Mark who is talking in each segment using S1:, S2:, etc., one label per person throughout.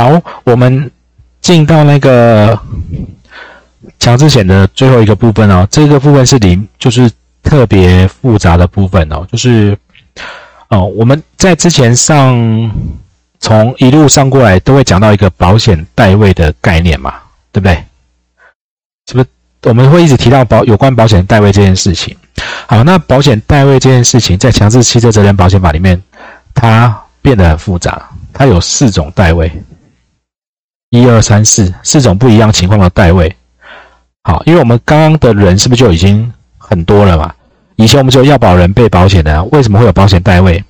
S1: 好，我们进到那个强制险的最后一个部分哦，这个部分是零，就是特别复杂的部分哦，就是哦，我们在之前上从一路上过来都会讲到一个保险代位的概念嘛，对不对？是不是我们会一直提到保有关保险代位这件事情？好，那保险代位这件事情在强制汽车责任保险法里面，它变得很复杂，它有四种代位。一二三四四种不一样情况的代位，好，因为我们刚刚的人是不是就已经很多了嘛？以前我们只有要保人、被保险的，为什么会有保险代位？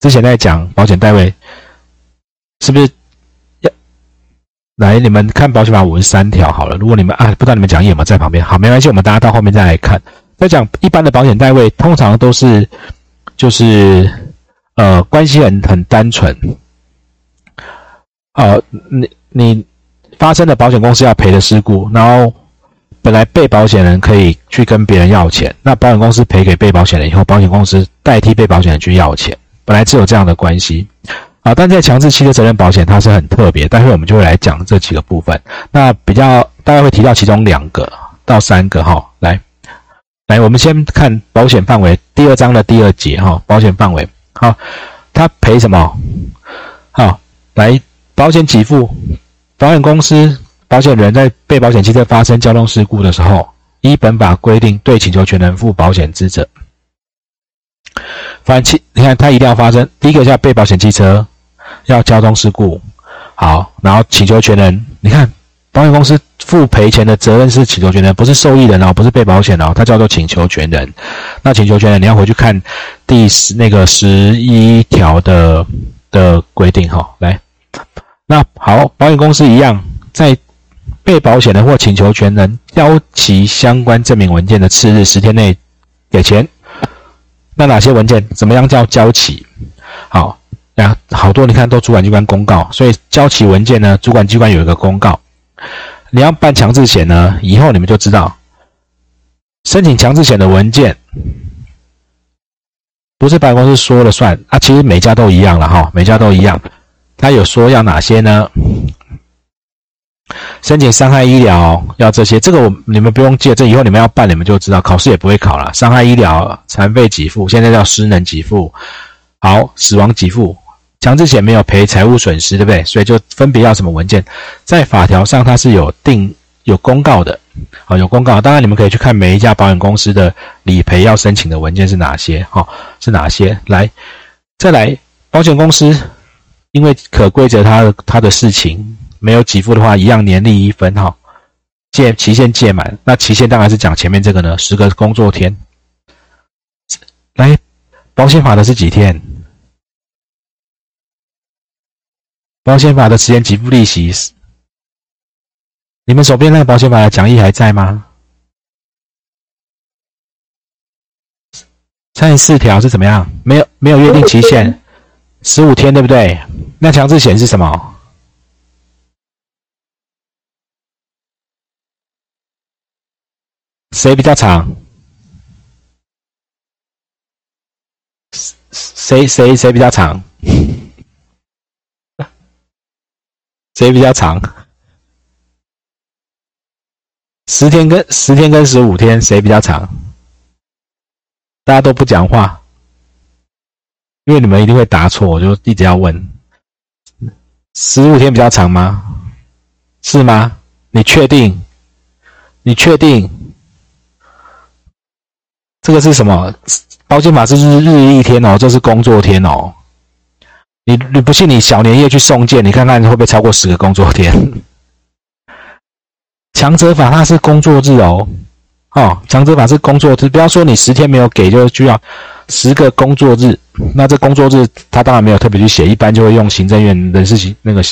S1: 之前在讲保险代位，是不是要来？你们看保险法五十三条好了。如果你们啊，不知道你们讲义有没有在旁边？好，没关系，我们大家到后面再来看。在讲一般的保险代位，通常都是就是呃关系很很单纯。呃，你你发生的保险公司要赔的事故，然后本来被保险人可以去跟别人要钱，那保险公司赔给被保险人以后，保险公司代替被保险人去要钱，本来只有这样的关系啊。但在强制汽车责任保险，它是很特别，待会我们就会来讲这几个部分。那比较大概会提到其中两个到三个哈。来来，我们先看保险范围，第二章的第二节哈，保险范围好，它赔什么？好，来。保险给付，保险公司保险人在被保险汽车发生交通事故的时候，依本法规定对请求权人负保险之责。反期，你看他一定要发生，第一个叫被保险汽车要交通事故，好，然后请求权人，你看保险公司负赔钱的责任是请求权人，不是受益人哦，不是被保险哦，他叫做请求权人。那请求权人你要回去看第十那个十一条的的规定哈，来。那好，保险公司一样，在被保险人或请求权人交齐相关证明文件的次日十天内给钱。那哪些文件？怎么样叫交齐？好，那好多你看都主管机关公告，所以交齐文件呢，主管机关有一个公告。你要办强制险呢，以后你们就知道，申请强制险的文件不是保险公司说了算啊，其实每家都一样了哈，每家都一样。他有说要哪些呢？申请伤害医疗要这些，这个我你们不用记，这以后你们要办，你们就知道，考试也不会考了。伤害医疗、残废给付，现在叫失能给付，好，死亡给付，强制险没有赔财务损失，对不对？所以就分别要什么文件，在法条上它是有定有公告的，好，有公告。当然你们可以去看每一家保险公司的理赔要申请的文件是哪些，哈，是哪些？来，再来，保险公司。因为可规则他他的事情没有给付的话，一样年利一分哈，届期限届满，那期限当然是讲前面这个呢，十个工作天。来，保险法的是几天？保险法的时间给付利息，你们手边那个保险法的讲义还在吗？三十四条是怎么样？没有没有约定期限。十五天对不对？那强制险是什么？谁比较长？谁谁谁比较长？谁比较长？十天跟十天跟十五天谁比较长？大家都不讲话。因为你们一定会答错，我就一直要问：十五天比较长吗？是吗？你确定？你确定？这个是什么？保险法是日日一天哦，这是工作天哦。你你不信？你小年夜去送件，你看看会不会超过十个工作天？强者法它是工作日哦，哦，强者法是工作日，不要说你十天没有给就就要。十个工作日，那这工作日他当然没有特别去写，一般就会用行政院人事行那个、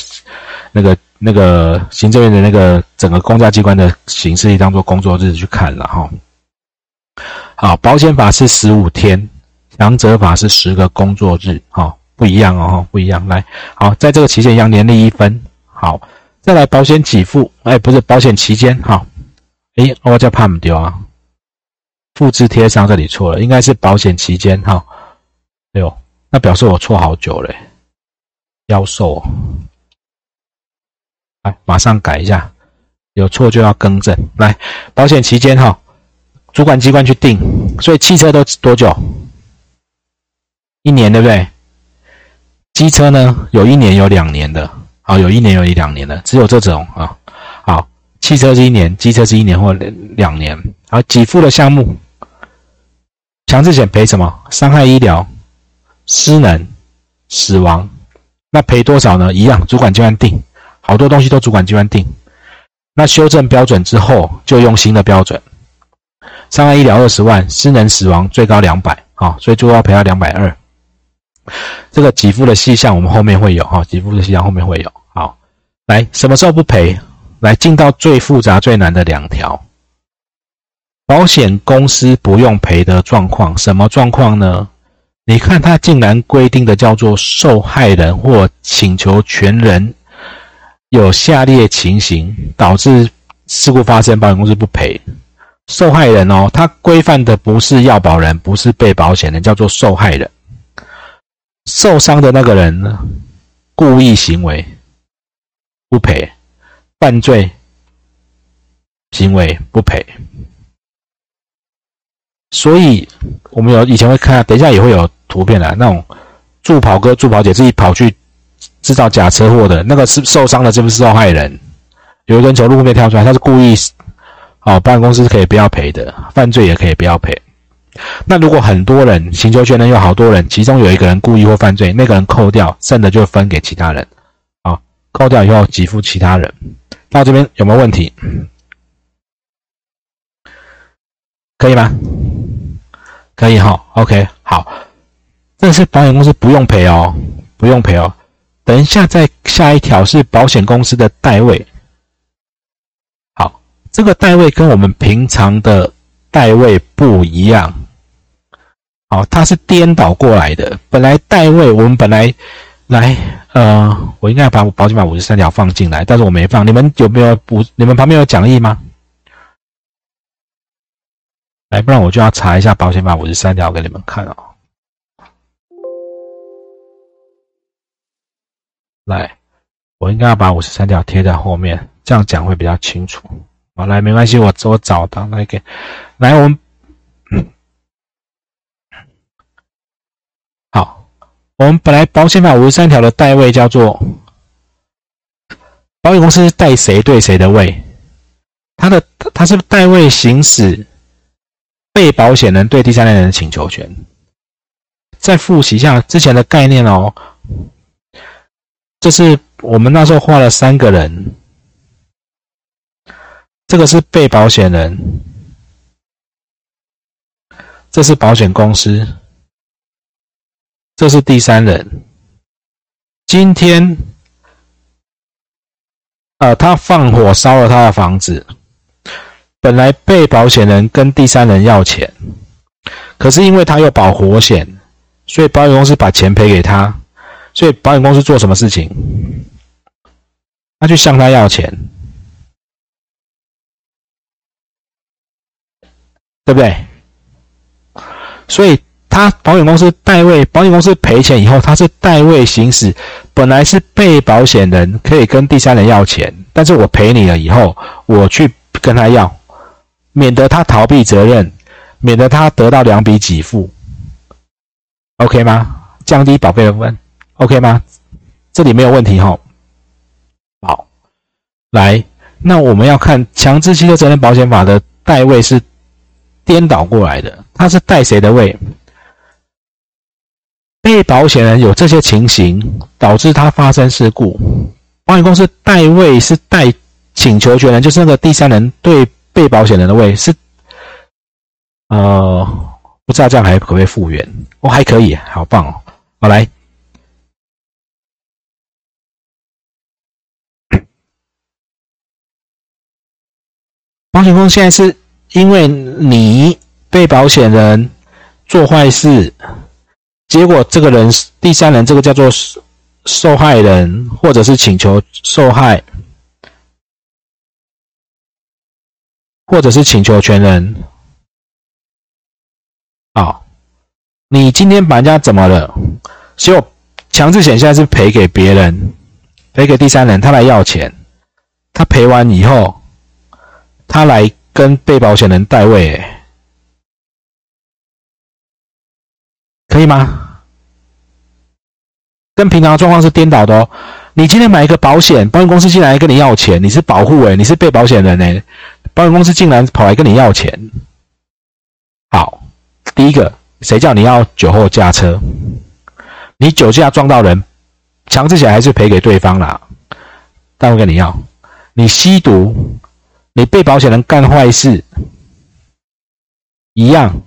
S1: 那个、那个行政院的那个整个公家机关的形式当做工作日去看了哈。好，保险法是十五天，强者法是十个工作日，哈，不一样哦，不一样。来，好，在这个期间一样年利一分。好，再来保险给付，哎，不是保险期间，好，哎，我叫怕丢啊。复制贴上，这里错了，应该是保险期间哈。哎呦，那表示我错好久嘞，妖兽。来，马上改一下，有错就要更正。来，保险期间哈，主管机关去定，所以汽车都多久？一年对不对？机车呢，有一年有两年的，好，有一年有一两年的，只有这种啊。好，汽车是一年，机车是一年或两年。好，给付的项目，强制险赔什么？伤害医疗、失能、死亡。那赔多少呢？一样，主管机关定，好多东西都主管机关定。那修正标准之后，就用新的标准。伤害医疗二十万，失能死亡最高两百，好，所以最高赔到两百二。这个给付的细项我们后面会有，哈，给付的细项后面会有。好，来，什么时候不赔？来，进到最复杂最难的两条，保险公司不用赔的状况，什么状况呢？你看，他竟然规定的叫做受害人或请求权人有下列情形导致事故发生，保险公司不赔。受害人哦，他规范的不是要保人，不是被保险人，叫做受害人。受伤的那个人呢，故意行为不赔，犯罪行为不赔。所以，我们有以前会看，等一下也会有。图片的那种助跑哥、助跑姐自己跑去制造假车祸的那个是受伤的，是不是受害人？有一根从路面跳出来，他是故意，哦，保险公司是可以不要赔的，犯罪也可以不要赔。那如果很多人请求权人有好多人，其中有一个人故意或犯罪，那个人扣掉，剩的就分给其他人，啊，扣掉以后给付其他人。到这边有没有问题？可以吗？可以哈，OK，好。这是保险公司不用赔哦，不用赔哦。等一下，再下一条是保险公司的代位。好，这个代位跟我们平常的代位不一样。好，它是颠倒过来的。本来代位，我们本来来，呃，我应该把保险法五十三条放进来，但是我没放。你们有没有补？你们旁边有讲义吗？来，不然我就要查一下保险法五十三条给你们看哦。来，我应该要把五十三条贴在后面，这样讲会比较清楚。好，来，没关系，我我找到来给，来，我们，好，我们本来保险法五十三条的代位叫做，保险公司代谁对谁的位，他的他是代位行使被保险人对第三人的请求权。再复习一下之前的概念哦。这是我们那时候画了三个人，这个是被保险人，这是保险公司，这是第三人。今天，呃，他放火烧了他的房子，本来被保险人跟第三人要钱，可是因为他有保火险，所以保险公司把钱赔给他。所以保险公司做什么事情？他去向他要钱，对不对？所以他保险公司代位，保险公司赔钱以后，他是代位行使。本来是被保险人可以跟第三人要钱，但是我赔你了以后，我去跟他要，免得他逃避责任，免得他得到两笔给付，OK 吗？降低保费的部分。OK 吗？这里没有问题哈。好，来，那我们要看强制汽车责任保险法的代位是颠倒过来的，它是代谁的位？被保险人有这些情形，导致他发生事故，保险公司代位是代请求权人，就是那个第三人对被保险人的位是，呃，不知道这样还可不可以复原？哦，还可以，好棒哦。好来。保险公司现在是因为你被保险人做坏事，结果这个人第三人，这个叫做受害人，或者是请求受害，或者是请求权人。好，你今天把人家怎么了？结果强制险现在是赔给别人，赔给第三人，他来要钱。他赔完以后，他来跟被保险人代位，可以吗？跟平常的状况是颠倒的哦。你今天买一个保险，保险公司进来跟你要钱，你是保护诶，你是被保险人诶，保险公司竟然跑来跟你要钱。好，第一个，谁叫你要酒后驾车？你酒驾撞到人，强制起来还是赔给对方啦。但我跟你要，你吸毒，你被保险人干坏事，一样，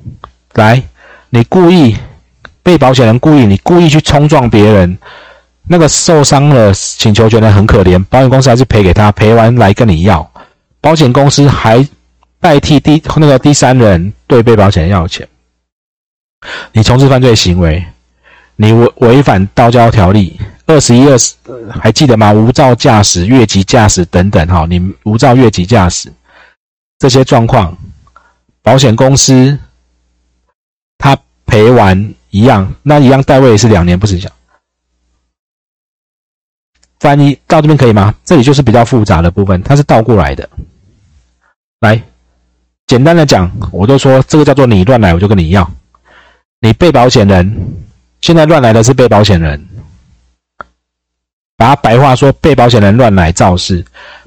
S1: 来，你故意被保险人故意，你故意去冲撞别人。那个受伤了，请求权人很可怜，保险公司还是赔给他，赔完来跟你要，保险公司还代替第那个第三人对被保险人要钱。你从事犯罪行为，你违违反道交条例二十一二十，还记得吗？无照驾驶、越级驾驶等等，哈，你无照越级驾驶这些状况，保险公司他赔完一样，那一样代位也是两年，不是讲。翻译到这边可以吗？这里就是比较复杂的部分，它是倒过来的。来，简单的讲，我就说这个叫做你乱来，我就跟你要。你被保险人现在乱来的是被保险人，把它白话说，被保险人乱来肇事，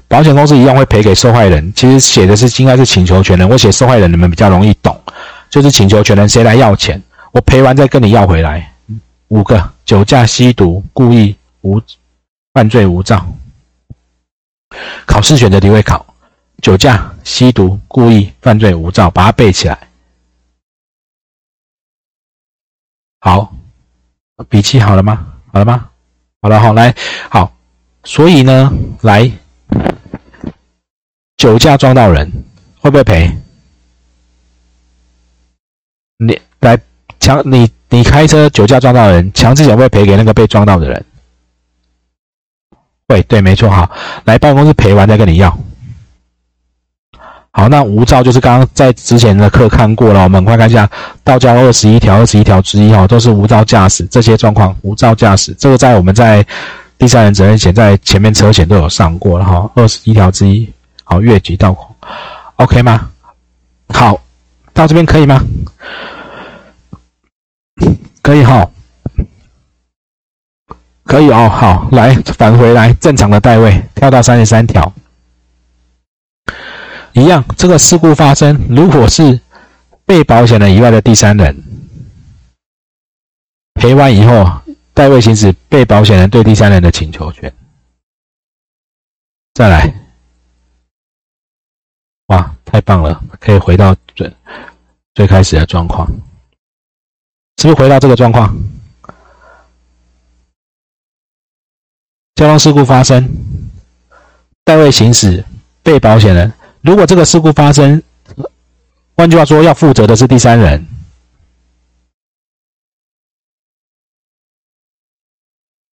S1: 保险公司一样会赔给受害人。其实写的是应该是请求权人，我写受害人你们比较容易懂，就是请求权人谁来要钱，我赔完再跟你要回来。五个：酒驾、吸毒、故意无。犯罪无照，考试选择题会考酒驾、吸毒、故意犯罪无照，把它背起来。好，笔记好了吗？好了吗？好了，好来，好。所以呢，来酒驾撞到人会不会赔？你来强你你开车酒驾撞到人，强制险会赔给那个被撞到的人。会对，没错哈，来办公室赔完再跟你要。好，那无照就是刚刚在之前的课看过了，我们快看一下道交二十一条、二十一条之一哈，都是无照驾驶这些状况。无照驾驶这个在我们在第三人责任险在前面车险都有上过了哈，二十一条之一。好，越级道口，OK 吗？好，到这边可以吗？可以哈。可以哦，好，来返回来正常的代位，跳到三十三条，一样。这个事故发生，如果是被保险人以外的第三人赔完以后，代位行使被保险人对第三人的请求权。再来，哇，太棒了，可以回到最最开始的状况，是不是回到这个状况？交通事故发生，代位行使被保险人。如果这个事故发生，换句话说，要负责的是第三人，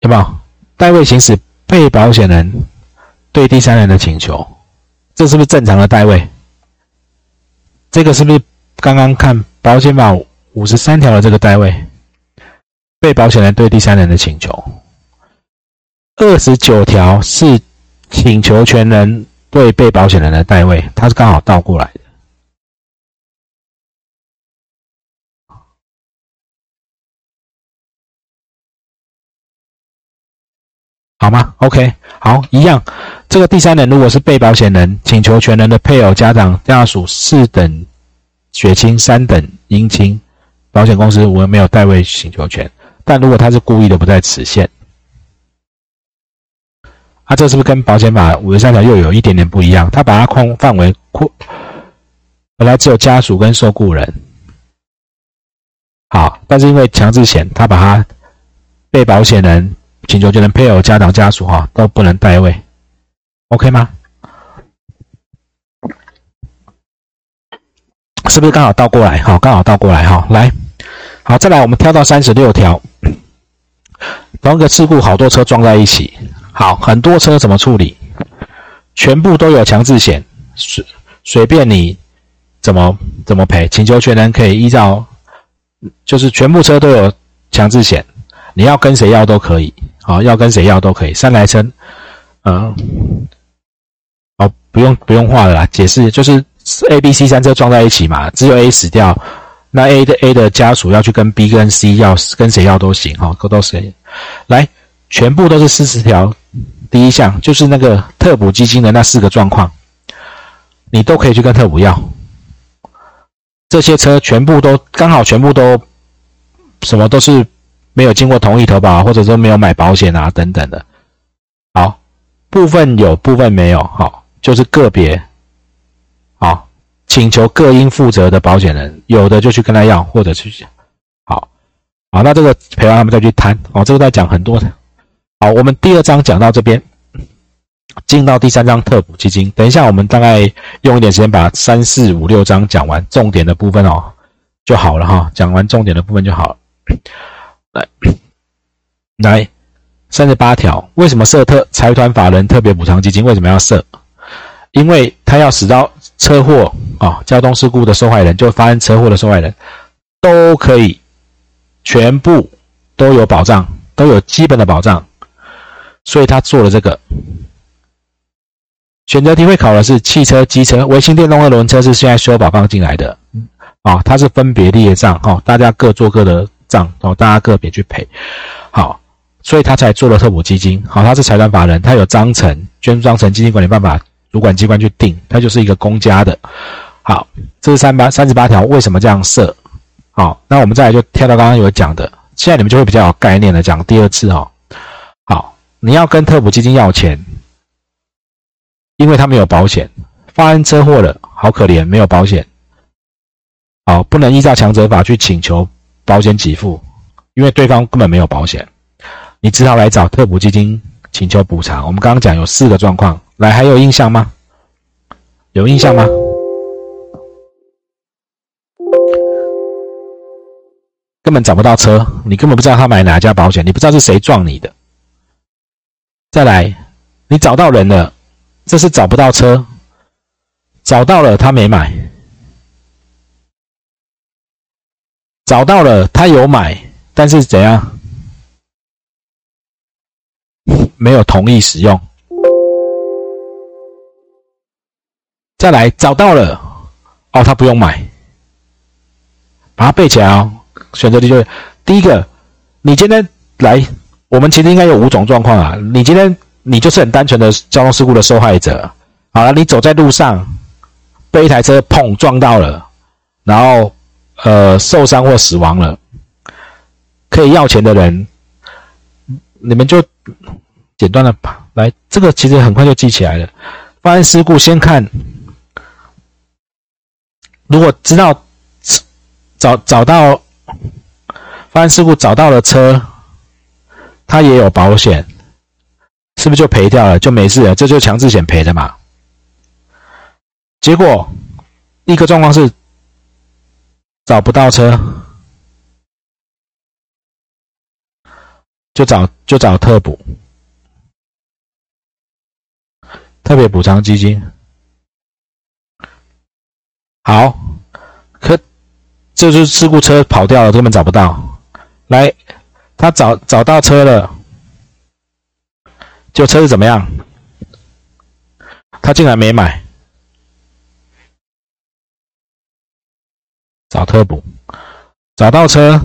S1: 有没有？代位行使被保险人对第三人的请求，这是不是正常的代位？这个是不是刚刚看保险法五十三条的这个代位？被保险人对第三人的请求？二十九条是请求权人对被保险人的代位，它是刚好倒过来的，好吗？OK，好，一样。这个第三人如果是被保险人，请求权人的配偶、家长、家属四等血亲、三等姻亲，保险公司我没有代位请求权。但如果他是故意的，不在此限。啊，这是不是跟保险法五十三条又有一点点不一样？他把它框范围扩，本来只有家属跟受雇人，好，但是因为强制险，他把它被保险人、请求权人、配偶、家长、家属哈都不能代位，OK 吗？是不是刚好倒过来？好，刚好倒过来哈，来，好，再来我们跳到三十六条，同一个事故，好多车撞在一起。好，很多车怎么处理？全部都有强制险，随随便你怎么怎么赔，请求权人可以依照，就是全部车都有强制险，你要跟谁要都可以，好，要跟谁要都可以。三来车，嗯，不用不用画了啦，解释就是 A、B、C 三车撞在一起嘛，只有 A 死掉，那 A 的 A 的家属要去跟 B 跟 C 要跟谁要都行哈，都谁来，全部都是四十条。第一项就是那个特补基金的那四个状况，你都可以去跟特补要。这些车全部都刚好全部都什么都是没有经过同意投保，或者说没有买保险啊等等的。好，部分有部分没有，好，就是个别。好，请求各应负责的保险人，有的就去跟他要，或者去好，好，那这个陪完他们再去谈。哦，这个在讲很多的。好，我们第二章讲到这边，进到第三章特补基金。等一下，我们大概用一点时间把三四五六章讲完，重点的部分哦就好了哈。讲完重点的部分就好了。来，来，三十八条，为什么设特财团法人特别补偿基金？为什么要设？因为他要使到车祸啊，交通事故的受害人，就发生车祸的受害人，都可以全部都有保障，都有基本的保障。所以他做了这个选择题，会考的是汽车、机车、微型电动二轮车是现在修保放进来的，啊，它是分别列账，哈，大家各做各的账，然哦，大家个别去赔，好，所以他才做了特补基金，好，他是财团法人，他有章程，捐章程，基金管理办法主管机关去定，他就是一个公家的，好，这是三八三十八条，为什么这样设？好，那我们再来就跳到刚刚有讲的，现在你们就会比较有概念了讲第二次，哦。你要跟特补基金要钱，因为他没有保险，发生车祸了，好可怜，没有保险，好不能依照强责法去请求保险给付，因为对方根本没有保险，你只好来找特补基金请求补偿。我们刚刚讲有四个状况，来还有印象吗？有印象吗？根本找不到车，你根本不知道他买哪家保险，你不知道是谁撞你的。再来，你找到人了，这是找不到车，找到了他没买，找到了他有买，但是怎样？没有同意使用。再来，找到了，哦，他不用买，把它背起来哦。选择题就是第一个，你今天来。我们其实应该有五种状况啊！你今天你就是很单纯的交通事故的受害者，好了，你走在路上被一台车碰撞到了，然后呃受伤或死亡了，可以要钱的人，你们就简单的来，这个其实很快就记起来了。发生事故先看，如果知道找找到发生事故找到了车。他也有保险，是不是就赔掉了，就没事了？这就强制险赔的嘛。结果一个状况是找不到车，就找就找特补，特别补偿基金。好，可这就是事故车跑掉了，根本找不到，来。他找找到车了，就车子怎么样？他竟然没买，找特补，找到车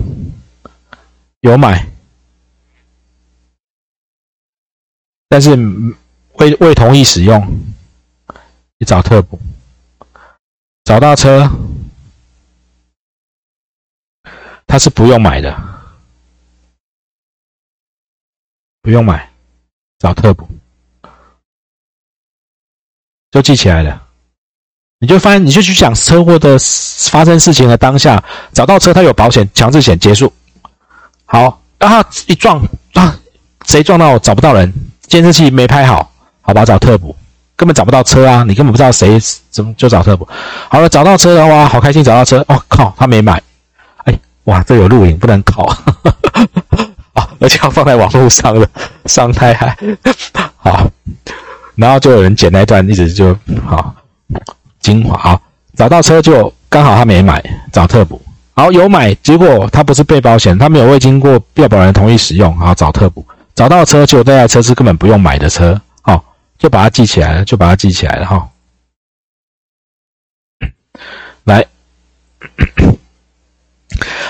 S1: 有买，但是未未同意使用，你找特补，找到车，他是不用买的。不用买，找特补，就记起来了。你就发现，你就去想车祸的发生事情的当下，找到车，它有保险，强制险结束。好，啊，一撞啊，谁撞到？找不到人，监视器没拍好，好吧，找特补，根本找不到车啊，你根本不知道谁怎么就找特补。好了，找到车的话，好开心，找到车。哦靠，他没买。哎，哇，这有录影，不能考。而且要放在网络上了，伤害 好。然后就有人剪那段，一直就好精华。找到车就刚好他没买，找特补。好有买，结果他不是被保险，他没有未经过被保人同意使用，好找特补。找到车就那台车是根本不用买的车，好就把它记起来了，就把它记起来了哈。来，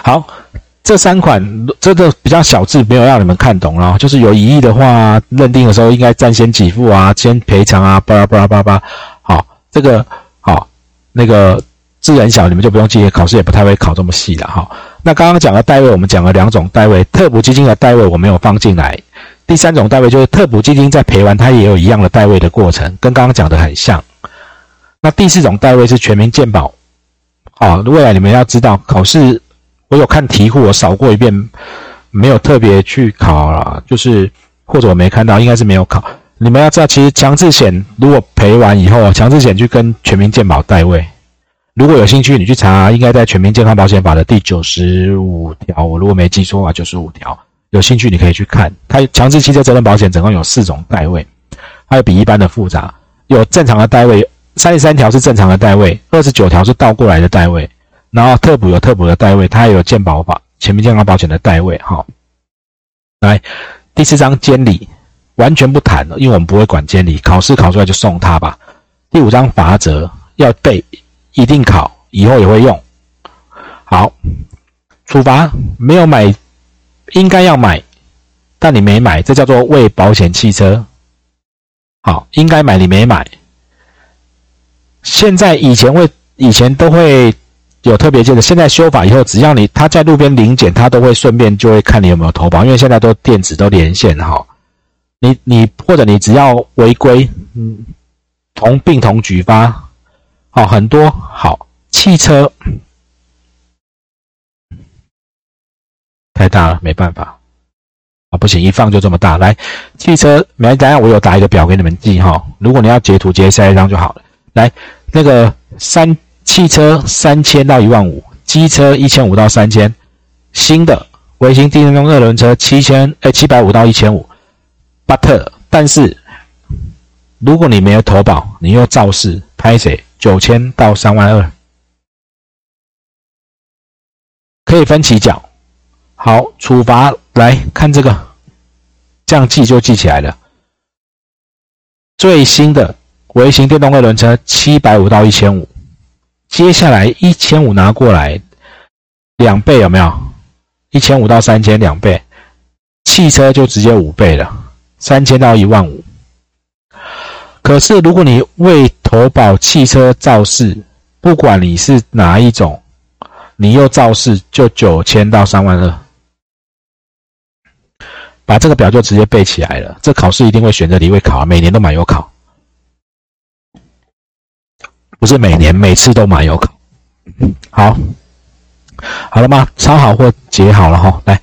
S1: 好。这三款这个比较小字，没有让你们看懂了。就是有疑义的话，认定的时候应该暂先给付啊，先赔偿啊，巴拉巴拉巴拉。好，这个好，那个字很小，你们就不用记，考试也不太会考这么细了哈。那刚刚讲的代位，我们讲了两种代位，特补基金的代位我没有放进来。第三种代位就是特补基金在赔完，它也有一样的代位的过程，跟刚刚讲的很像。那第四种代位是全民健保，好，未来你们要知道，考试我有看题库，我扫过一遍，没有特别去考了，就是或者我没看到，应该是没有考。你们要知道，其实强制险如果赔完以后，强制险去跟全民健保代位，如果有兴趣，你去查，应该在全民健康保险法的第九十五条，我如果没记错的话，九十五条，有兴趣你可以去看。它强制汽车责任保险总共有四种代位，它有比一般的复杂，有正常的代位。三十三条是正常的代位，二十九条是倒过来的代位，然后特补有特补的代位，它也有健保法、全民健康保险的代位。好，来第四章监理完全不谈了，因为我们不会管监理，考试考出来就送他吧。第五章罚则要背，一定考，以后也会用。好，处罚没有买，应该要买，但你没买，这叫做未保险汽车。好，应该买你没买。现在以前会以前都会有特别件的，现在修法以后，只要你他在路边临检，他都会顺便就会看你有没有投保，因为现在都电子都连线哈。你你或者你只要违规，嗯，同病同举发，好很多好汽车太大了，没办法啊，不行，一放就这么大。来，汽车没等下我有打一个表给你们记哈，如果你要截图截下一张就好了。来，那个三汽车三千到一万五，机车一千五到三千，新的微型电动二轮车七千哎七百五到一千五，but 但是如果你没有投保，你又肇事拍谁九千到三万二，可以分期缴。好，处罚来看这个，这样记就记起来了。最新的。微型电动二轮车七百五到一千五，接下来一千五拿过来，两倍有没有？一千五到三千两倍，汽车就直接五倍了，三千到一万五。可是如果你未投保汽车肇事，不管你是哪一种，你又肇事就九千到三万二。把这个表就直接背起来了，这考试一定会选择题会考，每年都蛮有考。不是每年每次都买有考，好，好了吗？抄好或解好了哈。来，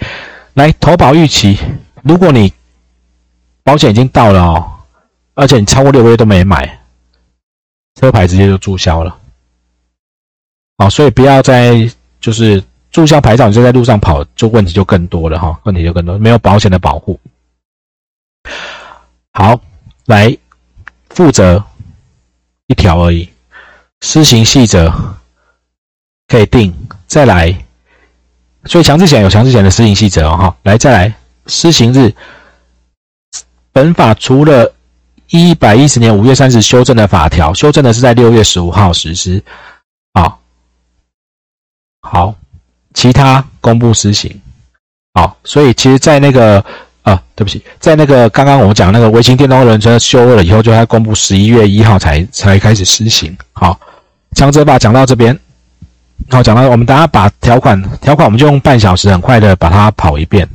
S1: 来投保预期，如果你保险已经到了哦，而且你超过六个月都没买，车牌直接就注销了。好，所以不要再就是注销牌照，你就在路上跑，就问题就更多了哈，问题就更多，没有保险的保护。好，来负责一条而已。施行细则可以定，再来，所以强制险有强制险的施行细则哦，哈，来再来施行日。本法除了一百一十年五月三十修正的法条，修正的是在六月十五号实施，好，好，其他公布施行，好，所以其实，在那个啊，对不起，在那个刚刚我们讲那个微型电动轮车修了以后，就要公布十一月一号才才开始施行，好。强者法讲到这边，好，讲到我们等下把条款条款，我们就用半小时很快的把它跑一遍。